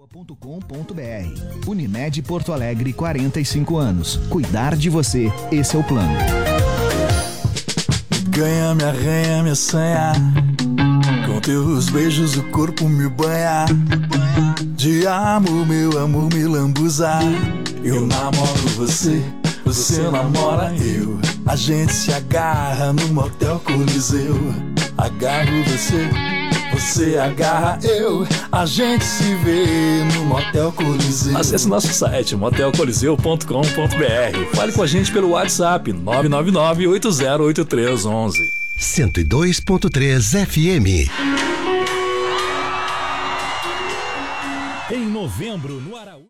.com.br Unimed Porto Alegre 45 anos. Cuidar de você, esse é o plano. Ganha, me arranha, me assanha. Com teus beijos o corpo me banha. De amor, meu amor me lambuza. Eu namoro você, você namora eu. A gente se agarra no motel Coliseu. Agarro você, você agarra eu. A gente se vê no motel Coliseu. Acesse nosso site motelcoliseu.com.br. Fale com a gente pelo WhatsApp 999 808311. 102.3 FM. Em novembro, no Araújo.